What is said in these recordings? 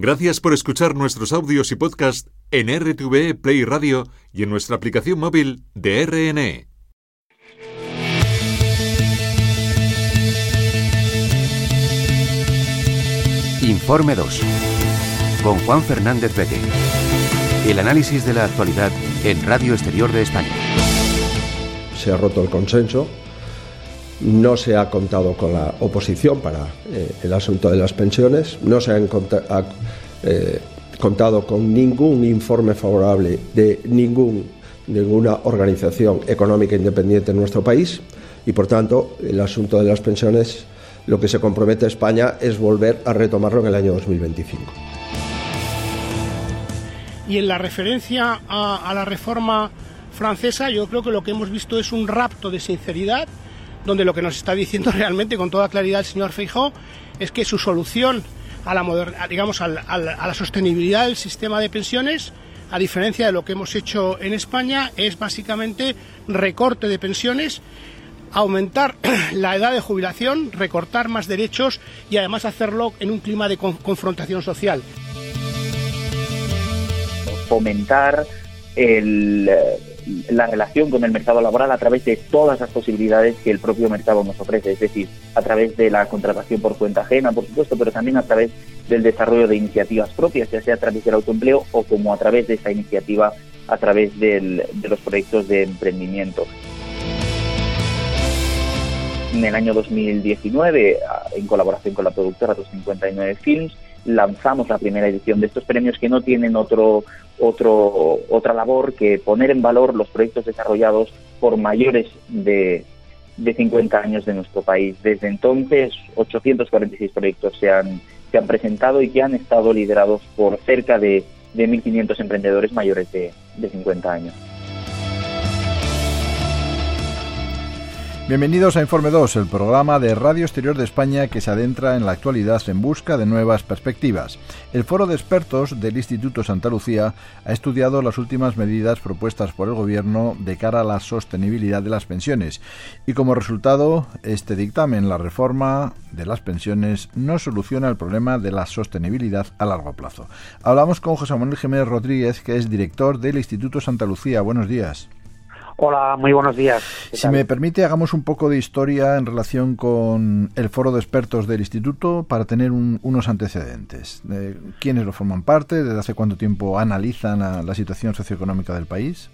Gracias por escuchar nuestros audios y podcast en RTV Play Radio y en nuestra aplicación móvil de RNE. Informe 2. Con Juan Fernández Beque. El análisis de la actualidad en Radio Exterior de España. Se ha roto el consenso. No se ha contado con la oposición para eh, el asunto de las pensiones. No se ha eh, contado con ningún informe favorable de ningún, ninguna organización económica independiente en nuestro país. Y por tanto, el asunto de las pensiones lo que se compromete España es volver a retomarlo en el año 2025. Y en la referencia a, la reforma francesa, yo creo que lo que hemos visto es un rapto de sinceridad, donde lo que nos está diciendo realmente con toda claridad el señor Feijóo es que su solución a la, digamos, a la sostenibilidad del sistema de pensiones, a diferencia de lo que hemos hecho en España, es básicamente recorte de pensiones aumentar la edad de jubilación, recortar más derechos y además hacerlo en un clima de confrontación social. Fomentar la relación con el mercado laboral a través de todas las posibilidades que el propio mercado nos ofrece, es decir, a través de la contratación por cuenta ajena, por supuesto, pero también a través del desarrollo de iniciativas propias, ya sea a través del autoempleo o como a través de esa iniciativa a través de los proyectos de emprendimiento. En el año 2019, en colaboración con la productora 259 Films, lanzamos la primera edición de estos premios que no tienen otro, otro, otra labor que poner en valor los proyectos desarrollados por mayores de, de 50 años de nuestro país. Desde entonces, 846 proyectos se han, se han presentado y que han estado liderados por cerca de, de 1.500 emprendedores mayores de, de 50 años. Bienvenidos a Informe 2, el programa de Radio Exterior de España que se adentra en la actualidad en busca de nuevas perspectivas. El foro de expertos del Instituto Santa Lucía ha estudiado las últimas medidas propuestas por el Gobierno de cara a la sostenibilidad de las pensiones y como resultado, este dictamen, la reforma de las pensiones, no soluciona el problema de la sostenibilidad a largo plazo. Hablamos con José Manuel Jiménez Rodríguez, que es director del Instituto Santa Lucía. Buenos días. Hola, muy buenos días. Si me permite, hagamos un poco de historia en relación con el foro de expertos del instituto para tener unos antecedentes. ¿Quiénes lo forman parte? ¿Desde hace cuánto tiempo analizan la, situación socioeconómica del país?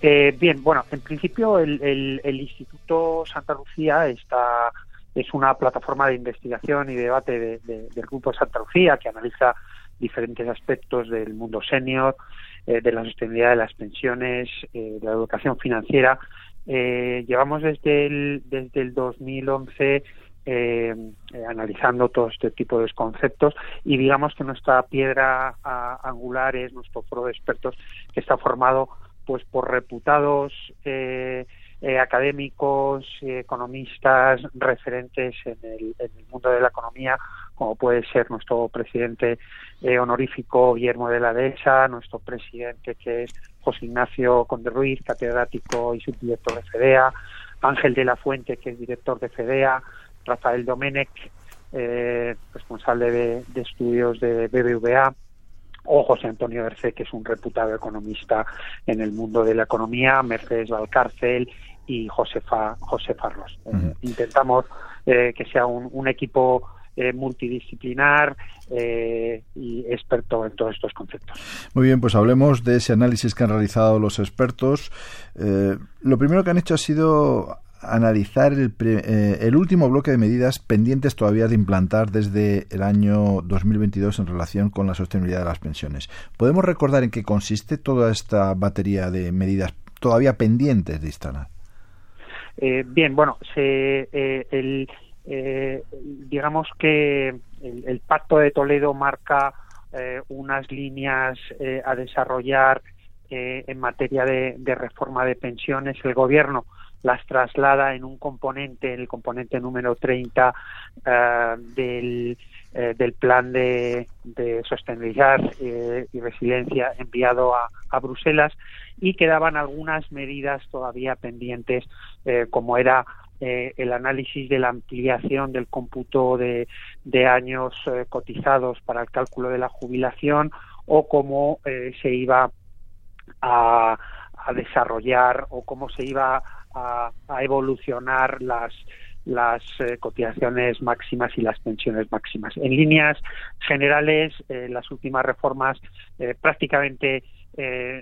Eh, bien, bueno, en principio el, Instituto Santa Lucía está es una plataforma de investigación y debate del Grupo Santa Lucía que analiza diferentes aspectos del mundo senior, eh, de la sostenibilidad de las pensiones, eh, de la educación financiera. Eh, llevamos desde el, desde el 2011 analizando todo este tipo de conceptos y digamos que nuestra piedra angular es nuestro foro de expertos que está formado pues por reputados académicos, economistas, referentes en el, en el, mundo de la economía, como puede ser nuestro presidente eh, honorífico Guillermo de la Dehesa, nuestro presidente que es José Ignacio Conde Ruiz, catedrático y subdirector de FEDEA, Ángel de la Fuente, que es director de FEDEA, Rafael Domenech, eh, responsable de, estudios de BBVA, o José Antonio Berce, que es un reputado economista en el mundo de la economía, Mercedes Valcárcel y Josefa, Josefa Ros. Eh, intentamos que sea un equipo eh, multidisciplinar eh, y experto en todos estos conceptos. Muy bien, pues hablemos de ese análisis que han realizado los expertos. Eh, lo primero que han hecho ha sido analizar el, el, último bloque de medidas pendientes todavía de implantar desde el año 2022 en relación con la sostenibilidad de las pensiones. ¿Podemos recordar en qué consiste toda esta batería de medidas todavía pendientes de instalar? bien, bueno, se, el, eh, digamos que el, Pacto de Toledo marca eh, unas líneas eh, a desarrollar en materia de, reforma de pensiones. El Gobierno las traslada en un componente, el componente número 30 del, del plan de, sostenibilidad y resiliencia enviado a, Bruselas y quedaban algunas medidas todavía pendientes, como era el análisis de la ampliación del cómputo de, años cotizados para el cálculo de la jubilación o cómo se iba a, desarrollar o cómo se iba a, evolucionar las las eh, cotizaciones máximas y las pensiones máximas. En líneas generales, eh, las últimas reformas eh, prácticamente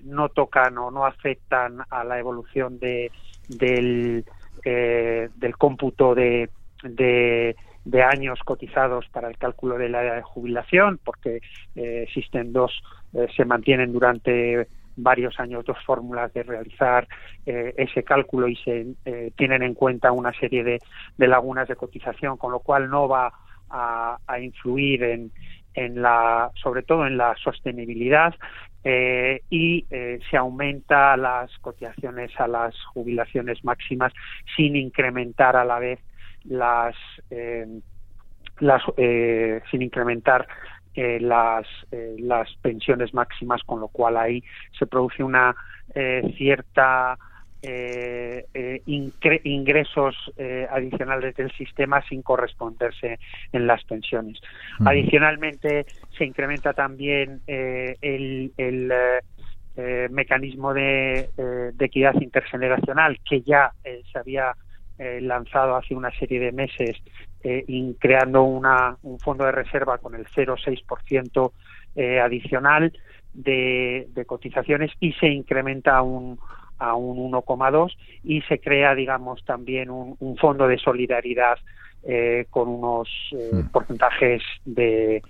no tocan o no afectan a la evolución de, del, del cómputo de, de, años cotizados para el cálculo de la jubilación, porque existen dos, se mantienen durante varios años dos fórmulas de realizar eh, ese cálculo y se eh, tienen en cuenta una serie de, lagunas de cotización, con lo cual no va a, influir en, en, la, sobre todo en la sostenibilidad eh, y se aumenta las cotizaciones a las jubilaciones máximas sin incrementar a la vez las las sin incrementar eh, las, eh, las pensiones máximas, con lo cual ahí se produce una eh, cierta ingresos adicionales del sistema sin corresponderse en las pensiones. Adicionalmente, se incrementa también el, el mecanismo de, de, equidad intergeneracional que ya se había lanzado hace una serie de meses eh, creando una, un fondo de reserva con el 0,6% eh, adicional de, cotizaciones y se incrementa un, a un 1,2 y se crea, digamos, también un, fondo de solidaridad eh, con unos hmm. porcentajes de,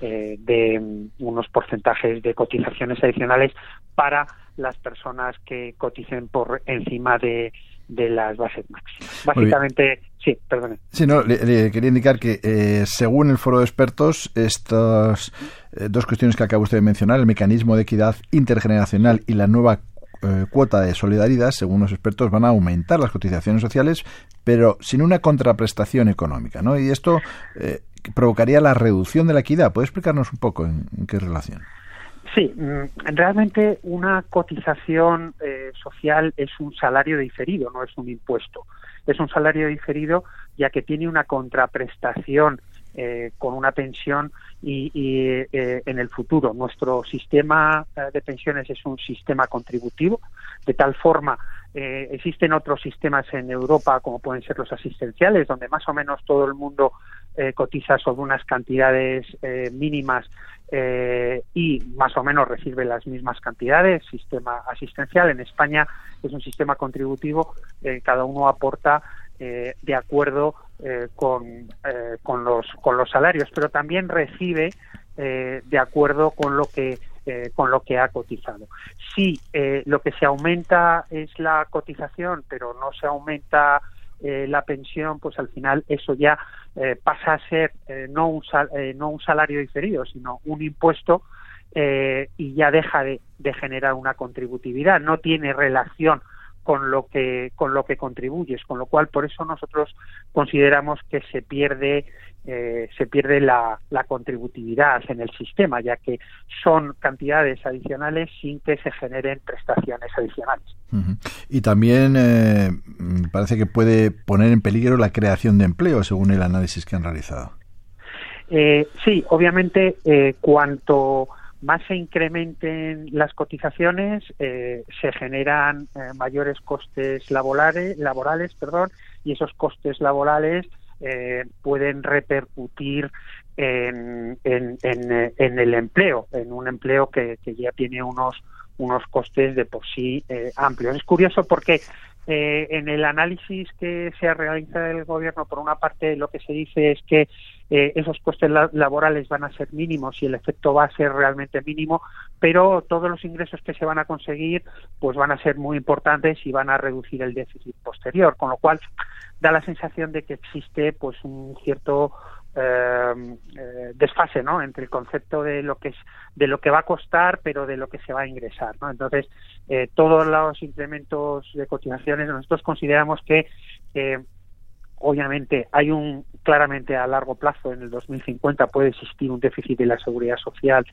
de unos porcentajes de cotizaciones adicionales para las personas que coticen por encima de de las bases máximas. Básicamente, sí, perdón. Sí, no, le, quería indicar que eh, según el foro de expertos, estas eh, dos cuestiones que acaba usted de mencionar, el mecanismo de equidad intergeneracional y la nueva eh, cuota de solidaridad, según los expertos, van a aumentar las cotizaciones sociales, pero sin una contraprestación económica, ¿no? Y esto provocaría la reducción de la equidad. ¿Puede explicarnos un poco en qué relación? Sí, mm, realmente una cotización eh, social es un salario diferido, no es un impuesto. Es un salario diferido ya que tiene una contraprestación eh, con una pensión y, eh, en el futuro. Nuestro sistema de pensiones es un sistema contributivo, de tal forma existen otros sistemas en Europa, como pueden ser los asistenciales, donde más o menos todo el mundo cotiza sobre unas cantidades mínimas eh, y más o menos recibe las mismas cantidades. Sistema asistencial en España es un sistema contributivo, eh, cada uno aporta eh, de acuerdo con, con, los, con los salarios, pero también recibe de acuerdo con lo que con lo que ha cotizado. Si lo que se aumenta es la cotización, pero no se aumenta eh, la pensión, pues al final eso ya eh, pasa a ser eh, no, un no un salario diferido, sino un impuesto y ya deja de, de, generar una contributividad, no tiene relación con lo que con lo que contribuyes, con lo cual por eso nosotros consideramos que se pierde eh, se pierde la, contributividad en el sistema, ya que son cantidades adicionales sin que se generen prestaciones adicionales. Y también eh, parece que puede poner en peligro la creación de empleo, según el análisis que han realizado. Eh, sí, obviamente, cuanto más se incrementen las cotizaciones, se generan mayores costes laborales, laborales perdón, y esos costes laborales eh, pueden repercutir en, en, en, el empleo, en un empleo que, que, ya tiene unos, unos costes de por sí eh, amplios. Es curioso porque eh, en el análisis que se ha realizado el gobierno, por una parte lo que se dice es que eh, esos costes laborales van a ser mínimos y el efecto va a ser realmente mínimo, pero todos los ingresos que se van a conseguir pues van a ser muy importantes y van a reducir el déficit posterior, con lo cual da la sensación de que existe pues un cierto eh, desfase ¿no? entre el concepto de lo que es de lo que va a costar pero de lo que se va a ingresar ¿no? entonces eh, todos los incrementos de cotizaciones nosotros consideramos que obviamente hay un claramente a largo plazo en el 2050 puede existir un déficit de la seguridad social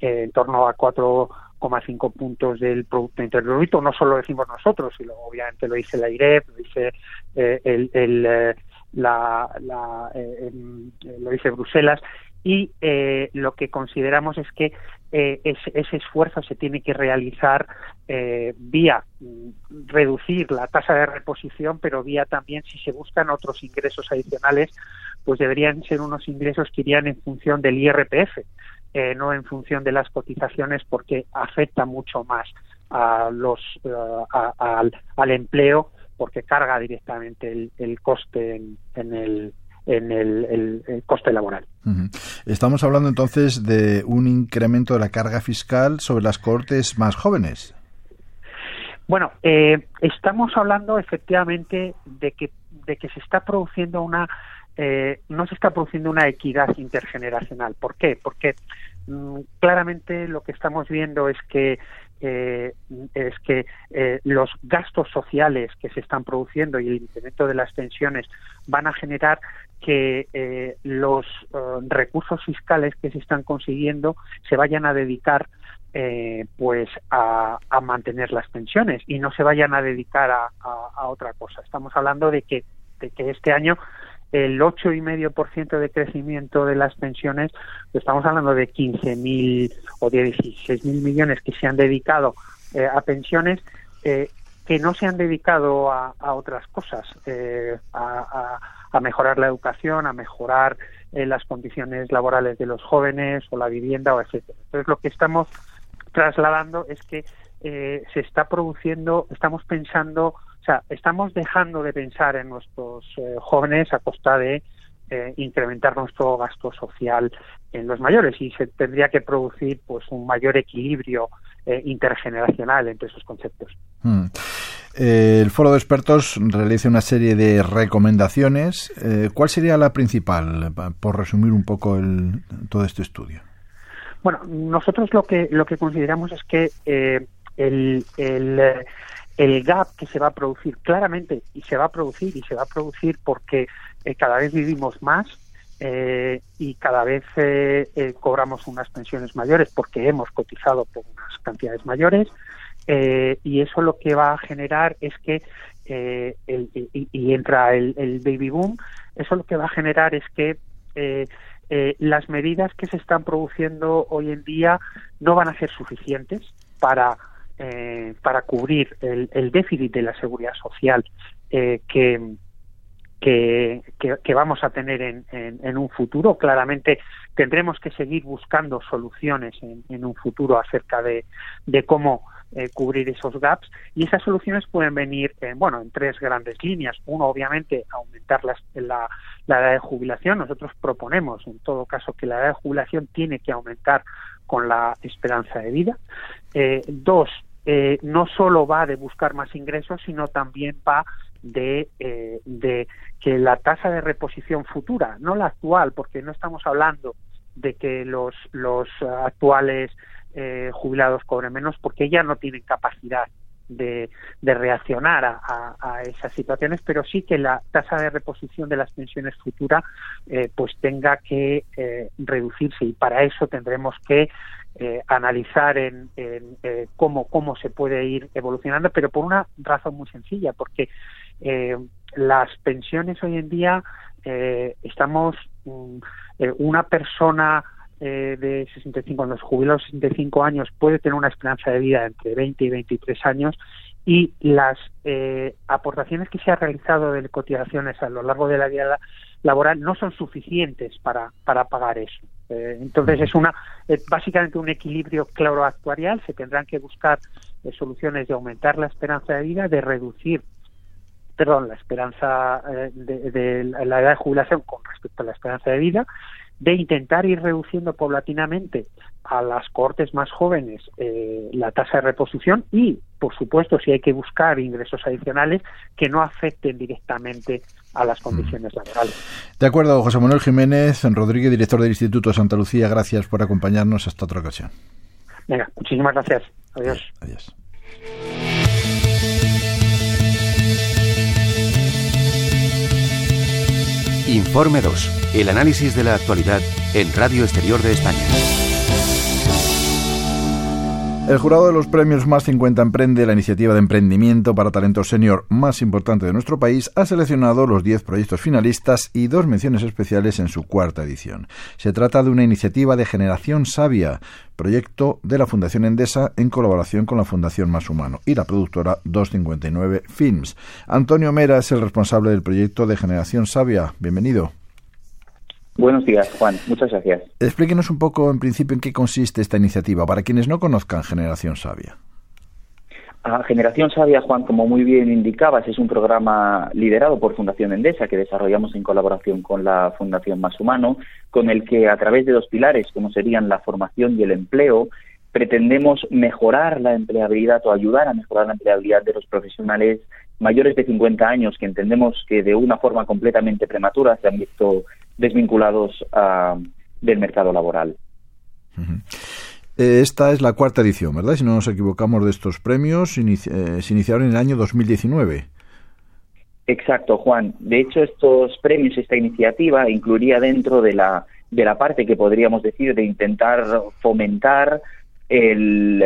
en torno a 4,5 puntos del producto interior bruto no solo lo decimos nosotros sino obviamente lo dice la IREP lo dice eh, el, el la, la lo dice Bruselas y eh, lo que consideramos es que eh, ese, esfuerzo se tiene que realizar eh, vía mm, reducir la tasa de reposición, pero vía también si se buscan otros ingresos adicionales, pues deberían ser unos ingresos que irían en función del IRPF, no en función de las cotizaciones, porque afecta mucho más a los al, empleo porque carga directamente el, coste en el en el, coste laboral. Estamos hablando entonces de un incremento de la carga fiscal sobre las cortes más jóvenes. Bueno, eh, estamos hablando efectivamente de que, de que se está produciendo una eh, no se está produciendo una equidad intergeneracional. ¿Por qué? Porque claramente lo que estamos viendo es que eh, es que eh, los gastos sociales que se están produciendo y el incremento de las pensiones van a generar que eh, los recursos fiscales que se están consiguiendo se vayan a dedicar pues a, mantener las pensiones y no se vayan a dedicar a, a otra cosa. Estamos hablando de que, de que este año el 8,5% de crecimiento de las pensiones, estamos hablando de 15.000 o 16.000 millones que se han dedicado eh, a pensiones, eh, que no se han dedicado a, otras cosas, eh, a, mejorar la educación, a mejorar las condiciones laborales de los jóvenes o la vivienda o etcétera. Entonces lo que estamos trasladando es que se está produciendo, estamos pensando o sea, estamos dejando de pensar en nuestros eh, jóvenes a costa de eh, incrementar nuestro gasto social en los mayores y se tendría que producir pues un mayor equilibrio eh, intergeneracional entre esos conceptos. Hmm. el foro de expertos realiza una serie de recomendaciones. ¿Cuál sería la principal, por resumir un poco el, todo este estudio? Bueno, nosotros lo que lo que consideramos es que el, el el gap que se va a producir claramente y se va a producir y se va a producir porque eh, cada vez vivimos más eh, y cada vez eh, cobramos unas pensiones mayores porque hemos cotizado por unas cantidades mayores y eso lo que va a generar es que y, entra el, el, baby boom eso lo que va a generar es que las medidas que se están produciendo hoy en día no van a ser suficientes para eh, para cubrir el, déficit de la seguridad social eh, que, que, vamos a tener en, en, un futuro. Claramente tendremos que seguir buscando soluciones en, un futuro acerca de, de cómo eh, cubrir esos gaps y esas soluciones pueden venir bueno en tres grandes líneas uno obviamente aumentar la, la, edad de jubilación nosotros proponemos en todo caso que la edad de jubilación tiene que aumentar con la esperanza de vida. Eh, dos, eh, no solo va de buscar más ingresos, sino también va de, eh, de que la tasa de reposición futura, no la actual, porque no estamos hablando de que los, los actuales jubilados cobren menos, porque ya no tienen capacidad de, reaccionar a, esas situaciones, pero sí que la tasa de reposición de las pensiones futuras eh, pues tenga que eh, reducirse. Y para eso tendremos que eh, analizar en, en cómo, cómo se puede ir evolucionando, pero por una razón muy sencilla, porque las pensiones hoy en día estamos mm, una persona eh, de 65, cuando se jubila a los 65 años, puede tener una esperanza de vida entre 20 y 23 años y las eh, aportaciones que se han realizado de cotizaciones a lo largo de la vida laboral no son suficientes para, para pagar eso. Eh, entonces es una básicamente un equilibrio claro actuarial. Se tendrán que buscar soluciones de aumentar la esperanza de vida, de reducir perdón, la esperanza de, de, la edad de jubilación con respecto a la esperanza de vida de intentar ir reduciendo paulatinamente a las cortes más jóvenes eh, la tasa de reposición y, por supuesto, si hay que buscar ingresos adicionales que no afecten directamente a las condiciones mm. laborales. De acuerdo, José Manuel Jiménez Rodríguez, director del Instituto de Santa Lucía, gracias por acompañarnos hasta otra ocasión. Venga, muchísimas gracias. Adiós. Adiós. Informe 2. El análisis de la actualidad en Radio Exterior de España. El jurado de los premios Más 50 Emprende, la iniciativa de emprendimiento para talento senior más importante de nuestro país, ha seleccionado los 10 proyectos finalistas y dos menciones especiales en su cuarta edición. Se trata de una iniciativa de generación sabia, proyecto de la Fundación Endesa en colaboración con la Fundación Más Humano y la productora 259 Films. Antonio Mera es el responsable del proyecto de generación sabia. Bienvenido. Buenos días, Juan. Muchas gracias. Explíquenos un poco, en principio, en qué consiste esta iniciativa, para quienes no conozcan Generación Sabia. A Generación Sabia, Juan, como muy bien indicabas, es un programa liderado por Fundación Endesa que desarrollamos en colaboración con la Fundación Más Humano, con el que a través de dos pilares, como serían la formación y el empleo, pretendemos mejorar la empleabilidad o ayudar a mejorar la empleabilidad de los profesionales mayores de 50 años que entendemos que de una forma completamente prematura se han visto desvinculados del mercado laboral. Eh, esta es la cuarta edición, ¿verdad? Si no nos equivocamos de estos premios, eh, se iniciaron en el año 2019. Exacto, Juan. De hecho, estos premios, esta iniciativa, incluiría dentro de la, de la parte que podríamos decir de intentar fomentar el,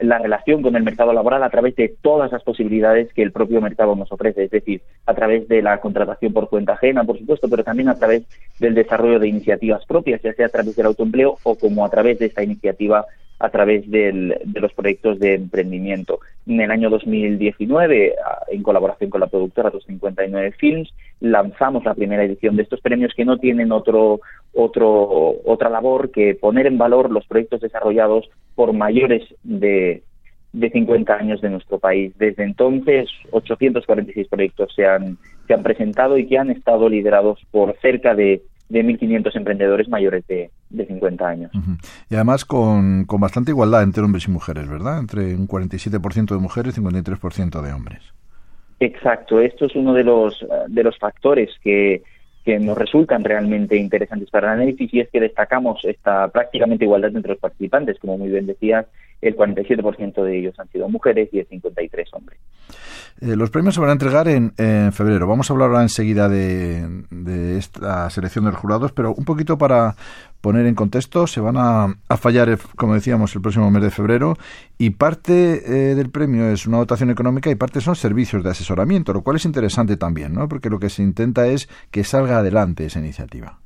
la relación con el mercado laboral a través de todas las posibilidades que el propio mercado nos ofrece, es decir, a través de la contratación por cuenta ajena, por supuesto, pero también a través del desarrollo de iniciativas propias, ya sea a través del autoempleo o como a través de esta iniciativa a través de los proyectos de emprendimiento. En el año 2019, en colaboración con la productora 259 Films, lanzamos la primera edición de estos premios que no tienen otro, otro, otra labor que poner en valor los proyectos desarrollados por mayores de, de 50 años de nuestro país. Desde entonces, 846 proyectos se han, se han presentado y que han estado liderados por cerca de de 1.500 emprendedores mayores de, de 50 años. Y además con, con, bastante igualdad entre hombres y mujeres, ¿verdad? Entre un 47% de mujeres y 53% de hombres. Exacto, esto es uno de los, de los factores que, que nos resultan realmente interesantes para el análisis y es que destacamos esta prácticamente igualdad entre los participantes. Como muy bien decías, el 47% de ellos han sido mujeres y el 53 hombres. Eh, los premios se van a entregar en, febrero. Vamos a hablar ahora enseguida de, esta selección de los jurados, pero un poquito para poner en contexto, se van a, fallar, eh, como decíamos, el próximo mes de febrero y parte eh, del premio es una dotación económica y parte son servicios de asesoramiento, lo cual es interesante también, ¿no? Porque lo que se intenta es que salga adelante esa iniciativa.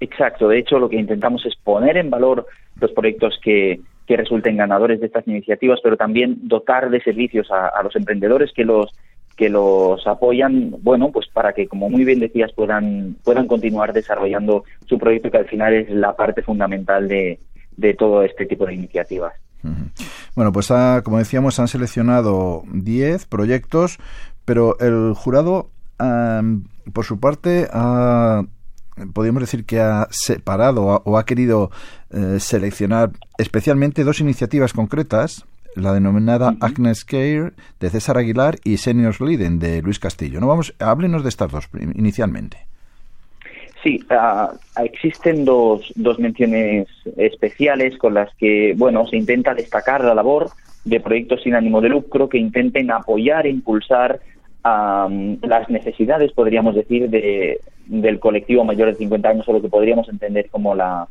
Exacto, de hecho lo que intentamos es poner en valor los proyectos que, que resulten ganadores de estas iniciativas, pero también dotar de servicios a, los emprendedores que los que los apoyan, bueno, pues para que, como muy bien decías, puedan puedan continuar desarrollando su proyecto, que al final es la parte fundamental de, de todo este tipo de iniciativas. Bueno, pues como decíamos, han seleccionado 10 proyectos, pero el jurado, por su parte, ha podríamos decir que ha separado o ha querido eh, seleccionar especialmente dos iniciativas concretas, la denominada Agnes Care de César Aguilar y Seniors Leading de Luis Castillo. No vamos, háblenos de estas dos inicialmente. Sí, ah, existen dos, dos menciones especiales con las que, bueno, se intenta destacar la labor de proyectos sin ánimo de lucro que intenten apoyar e impulsar las necesidades, podríamos decir, de, del colectivo mayor de 50 años o lo que podríamos entender como la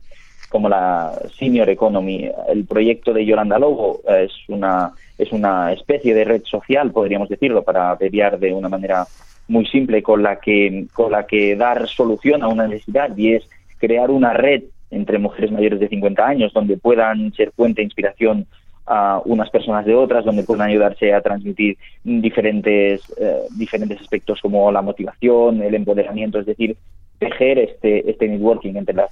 como la senior economy. El proyecto de Yolanda Lobo es una es una especie de red social, podríamos decirlo, para abreviar de una manera muy simple con la que con la que dar solución a una necesidad y es crear una red entre mujeres mayores de 50 años donde puedan ser fuente de inspiración a unas personas de otras, donde pueden ayudarse a transmitir diferentes, eh, diferentes aspectos como la motivación, el empoderamiento, es decir, tejer este, este networking entre las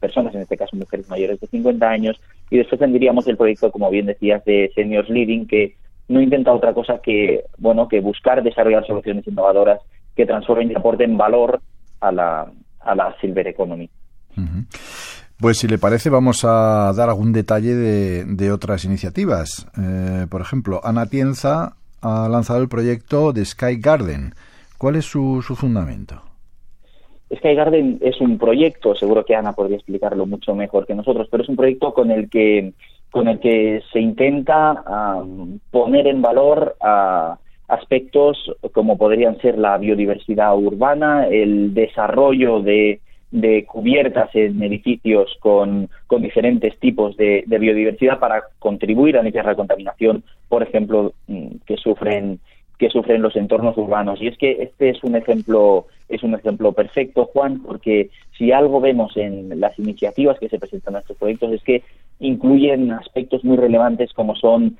personas, en este caso mujeres mayores de 50 años, y después tendríamos el proyecto, como bien decías, de Seniors Leading, que no intenta otra cosa que, bueno, que buscar desarrollar soluciones innovadoras que transformen y aporten valor a la, a la Silver Economy. Pues si le parece vamos a dar algún detalle de, otras iniciativas. Eh, por ejemplo, Ana Tienza ha lanzado el proyecto de Sky Garden. ¿Cuál es su, fundamento? Sky Garden es un proyecto, seguro que Ana podría explicarlo mucho mejor que nosotros, pero es un proyecto con el que con el que se intenta poner en valor aspectos como podrían ser la biodiversidad urbana, el desarrollo de, cubiertas en edificios con, diferentes tipos de, biodiversidad para contribuir a la contaminación, por ejemplo, mm, que sufren que sufren los entornos urbanos. Y es que este es un ejemplo, es un ejemplo perfecto, Juan, porque si algo vemos en las iniciativas que se presentan a estos proyectos es que incluyen aspectos muy relevantes como son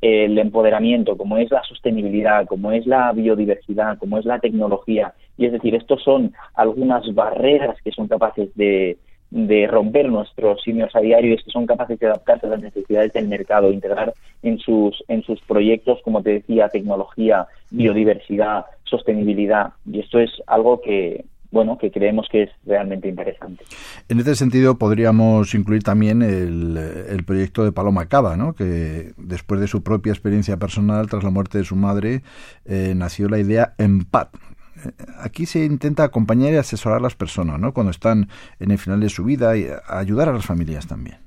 el empoderamiento, como es la sostenibilidad, como es la biodiversidad, como es la tecnología. Y es decir, estos son algunas barreras que son capaces de, de romper nuestros simios a diario y que son capaces de adaptarse a las necesidades del mercado, integrar en sus, en sus proyectos, como te decía, tecnología, biodiversidad, sostenibilidad. Y esto es algo que, bueno, que creemos que es realmente interesante. En este sentido, podríamos incluir también el, el proyecto de Paloma Cava, ¿no? que después de su propia experiencia personal, tras la muerte de su madre, eh, nació la idea EMPAT, aquí se intenta acompañar y asesorar a las personas, ¿no? Cuando están en el final de su vida y ayudar a las familias también.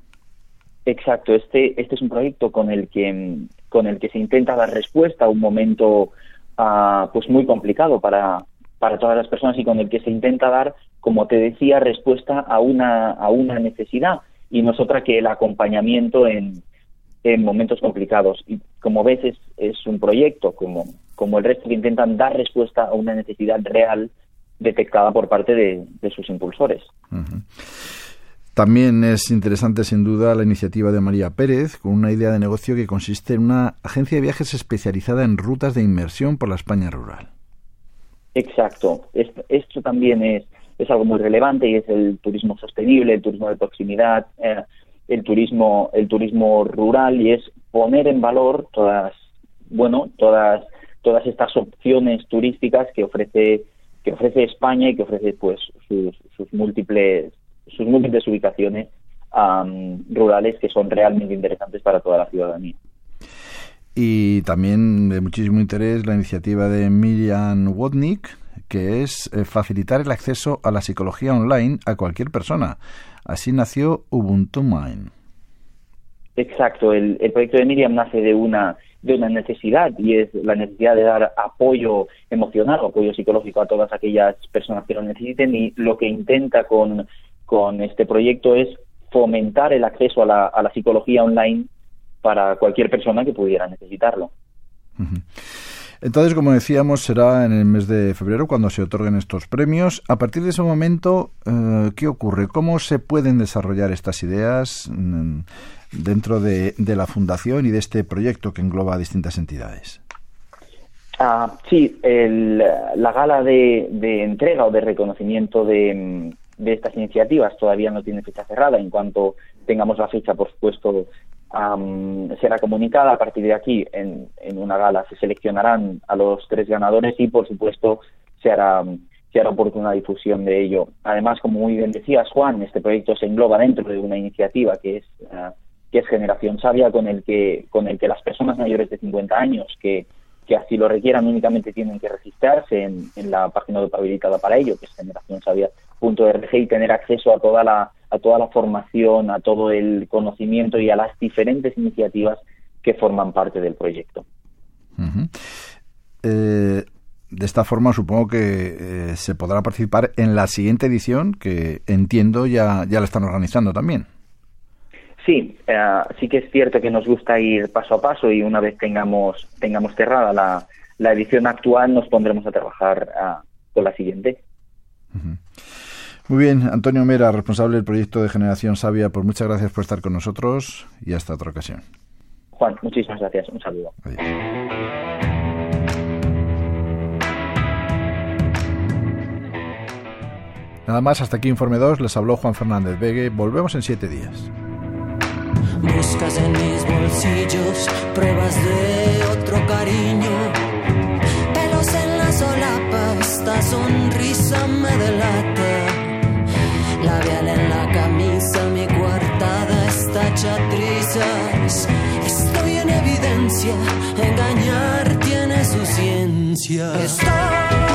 Exacto, este, este es un proyecto con el que con el que se intenta dar respuesta a un momento uh, pues muy complicado para, para todas las personas y con el que se intenta dar, como te decía, respuesta a una, a una necesidad y no es otra que el acompañamiento en, en momentos complicados. Y como ves, es, es un proyecto como, como el resto que intentan dar respuesta a una necesidad real detectada por parte de, sus impulsores. También es interesante, sin duda, la iniciativa de María Pérez, con una idea de negocio que consiste en una agencia de viajes especializada en rutas de inmersión por la España rural. Exacto. Esto, también es, es algo muy relevante y es el turismo sostenible, el turismo de proximidad, eh, el turismo, el turismo rural y es poner en valor todas, bueno, todas todas estas opciones turísticas que ofrece que ofrece España y que ofrece pues sus, múltiples sus múltiples ubicaciones rurales que son realmente interesantes para toda la ciudadanía. Y también de muchísimo interés la iniciativa de Miriam Wodnik, que es eh, facilitar el acceso a la psicología online a cualquier persona. Así nació Ubuntu Mind. Exacto, el, proyecto de Miriam nace de una de una necesidad y es la necesidad de dar apoyo emocional o apoyo psicológico a todas aquellas personas que lo necesiten y lo que intenta con, con este proyecto es fomentar el acceso a la, a la psicología online para cualquier persona que pudiera necesitarlo. Entonces, como decíamos, será en el mes de febrero cuando se otorguen estos premios. A partir de ese momento, eh, ¿qué ocurre? ¿Cómo se pueden desarrollar estas ideas? Mm, dentro de, la fundación y de este proyecto que engloba a distintas entidades. Ah, sí, la gala de, entrega o de reconocimiento de, estas iniciativas todavía no tiene fecha cerrada. En cuanto tengamos la fecha, por supuesto, será comunicada. A partir de aquí, en, una gala se seleccionarán a los tres ganadores y, por supuesto, se hará, se hará oportuna difusión de ello. Además, como muy bien decías, Juan, este proyecto se engloba dentro de una iniciativa que es ah, que es Generación Sabia, con el que, con el que las personas mayores de 50 años que, que así lo requieran únicamente tienen que registrarse en, en la página web habilitada para ello, que es generacionsavia.org y tener acceso a toda la a toda la formación, a todo el conocimiento y a las diferentes iniciativas que forman parte del proyecto. Eh, de esta forma supongo que eh, se podrá participar en la siguiente edición que entiendo ya, ya la están organizando también. Sí, eh, sí que es cierto que nos gusta ir paso a paso y una vez tengamos, tengamos cerrada la, la edición actual nos pondremos a trabajar uh, con la siguiente. Muy bien, Antonio Mera, responsable del proyecto de Generación Sabia, pues muchas gracias por estar con nosotros y hasta otra ocasión. Juan, muchísimas gracias. Un saludo. Nada más, hasta aquí Informe 2. Les habló Juan Fernández Vegue. Volvemos en siete días. Buscas en mis bolsillos pruebas de otro cariño. Pelos en la solapa, esta sonrisa me delata. Labial en la camisa, mi coartada está chatrizas. Estoy en evidencia, engañar tiene su ciencia. Estoy